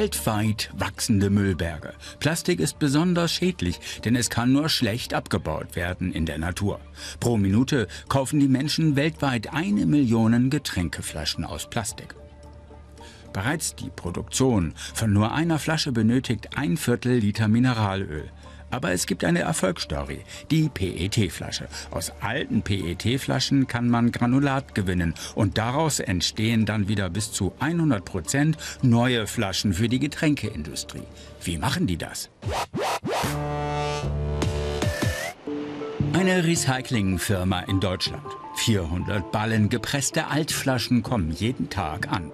Weltweit wachsende Müllberge. Plastik ist besonders schädlich, denn es kann nur schlecht abgebaut werden in der Natur. Pro Minute kaufen die Menschen weltweit eine Million Getränkeflaschen aus Plastik. Bereits die Produktion von nur einer Flasche benötigt ein Viertel Liter Mineralöl. Aber es gibt eine Erfolgsstory, die PET-Flasche. Aus alten PET-Flaschen kann man Granulat gewinnen und daraus entstehen dann wieder bis zu 100 Prozent neue Flaschen für die Getränkeindustrie. Wie machen die das? Eine Recyclingfirma in Deutschland. 400 Ballen gepresste Altflaschen kommen jeden Tag an.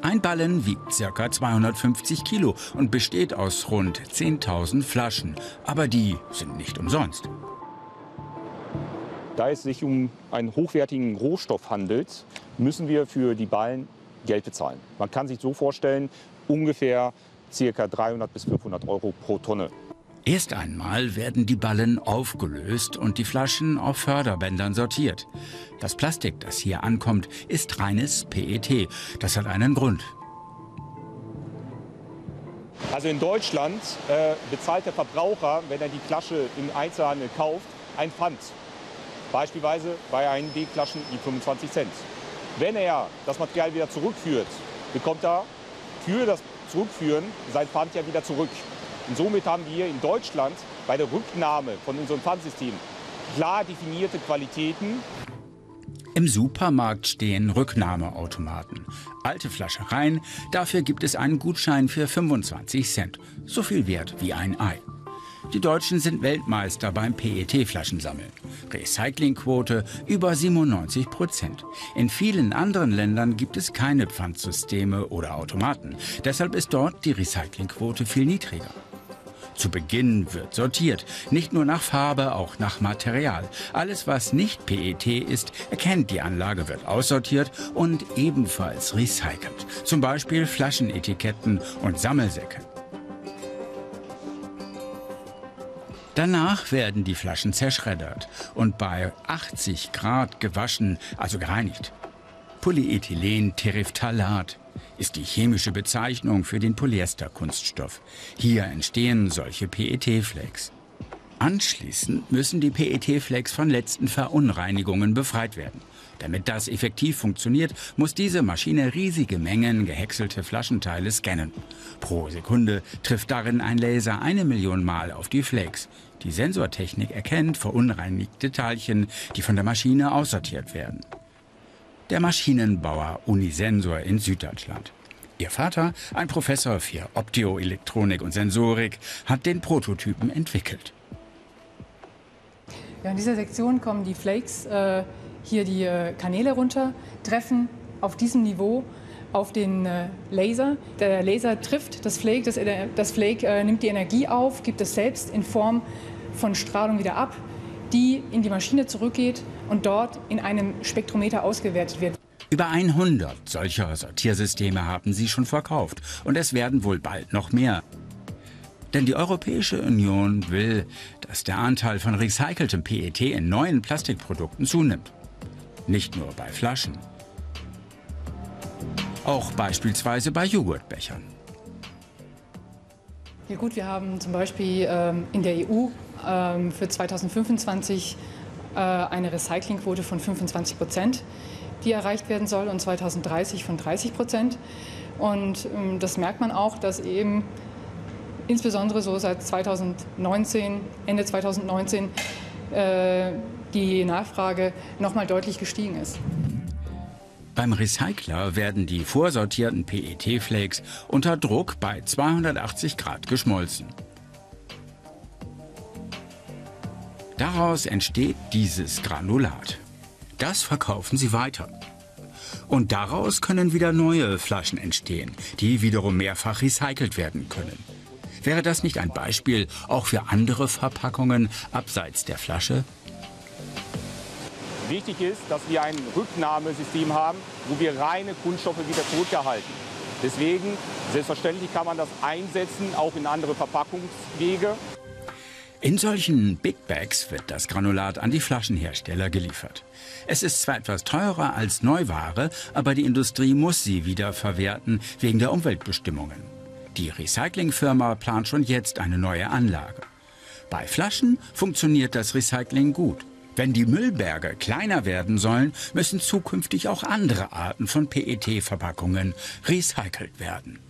Ein Ballen wiegt ca. 250 Kilo und besteht aus rund 10.000 Flaschen. Aber die sind nicht umsonst. Da es sich um einen hochwertigen Rohstoff handelt, müssen wir für die Ballen Geld bezahlen. Man kann sich so vorstellen, ungefähr ca. 300 bis 500 Euro pro Tonne. Erst einmal werden die Ballen aufgelöst und die Flaschen auf Förderbändern sortiert. Das Plastik, das hier ankommt, ist reines PET. Das hat einen Grund. Also in Deutschland äh, bezahlt der Verbraucher, wenn er die Flasche im Einzelhandel kauft, ein Pfand. Beispielsweise bei einen D-Flaschen die 25 Cent. Wenn er das Material wieder zurückführt, bekommt er für das Zurückführen sein Pfand ja wieder zurück. Und somit haben wir in Deutschland bei der Rücknahme von unserem Pfandsystem klar definierte Qualitäten. Im Supermarkt stehen Rücknahmeautomaten. Alte Flasche rein, dafür gibt es einen Gutschein für 25 Cent. So viel wert wie ein Ei. Die Deutschen sind Weltmeister beim PET-Flaschensammeln. Recyclingquote über 97 Prozent. In vielen anderen Ländern gibt es keine Pfandsysteme oder Automaten. Deshalb ist dort die Recyclingquote viel niedriger. Zu Beginn wird sortiert, nicht nur nach Farbe, auch nach Material. Alles, was nicht PET ist, erkennt die Anlage, wird aussortiert und ebenfalls recycelt. Zum Beispiel Flaschenetiketten und Sammelsäcke. Danach werden die Flaschen zerschreddert und bei 80 Grad gewaschen, also gereinigt. Polyethylen Terephthalat ist die chemische Bezeichnung für den Polyesterkunststoff. Hier entstehen solche PET-Flakes. Anschließend müssen die PET-Flakes von letzten Verunreinigungen befreit werden. Damit das effektiv funktioniert, muss diese Maschine riesige Mengen gehäckselte Flaschenteile scannen. Pro Sekunde trifft darin ein Laser eine Million Mal auf die Flakes. Die Sensortechnik erkennt verunreinigte Teilchen, die von der Maschine aussortiert werden der Maschinenbauer Unisensor in Süddeutschland. Ihr Vater, ein Professor für Optoelektronik und Sensorik, hat den Prototypen entwickelt. Ja, in dieser Sektion kommen die Flakes äh, hier die äh, Kanäle runter, treffen auf diesem Niveau auf den äh, Laser. Der Laser trifft das Flake, das, äh, das Flake äh, nimmt die Energie auf, gibt es selbst in Form von Strahlung wieder ab, die in die Maschine zurückgeht und dort in einem Spektrometer ausgewertet wird. Über 100 solcher Sortiersysteme haben sie schon verkauft und es werden wohl bald noch mehr. Denn die Europäische Union will, dass der Anteil von recyceltem PET in neuen Plastikprodukten zunimmt. Nicht nur bei Flaschen. Auch beispielsweise bei Joghurtbechern. Ja gut, wir haben zum Beispiel ähm, in der EU ähm, für 2025 äh, eine Recyclingquote von 25 Prozent, die erreicht werden soll, und 2030 von 30 Prozent. Und ähm, das merkt man auch, dass eben insbesondere so seit 2019, Ende 2019, äh, die Nachfrage noch mal deutlich gestiegen ist. Beim Recycler werden die vorsortierten PET-Flakes unter Druck bei 280 Grad geschmolzen. Daraus entsteht dieses Granulat. Das verkaufen sie weiter. Und daraus können wieder neue Flaschen entstehen, die wiederum mehrfach recycelt werden können. Wäre das nicht ein Beispiel auch für andere Verpackungen abseits der Flasche? Wichtig ist, dass wir ein Rücknahmesystem haben, wo wir reine Kunststoffe wieder zurückerhalten. Deswegen, selbstverständlich kann man das einsetzen, auch in andere Verpackungswege. In solchen Big Bags wird das Granulat an die Flaschenhersteller geliefert. Es ist zwar etwas teurer als Neuware, aber die Industrie muss sie wieder verwerten wegen der Umweltbestimmungen. Die Recyclingfirma plant schon jetzt eine neue Anlage. Bei Flaschen funktioniert das Recycling gut. Wenn die Müllberge kleiner werden sollen, müssen zukünftig auch andere Arten von PET-Verpackungen recycelt werden.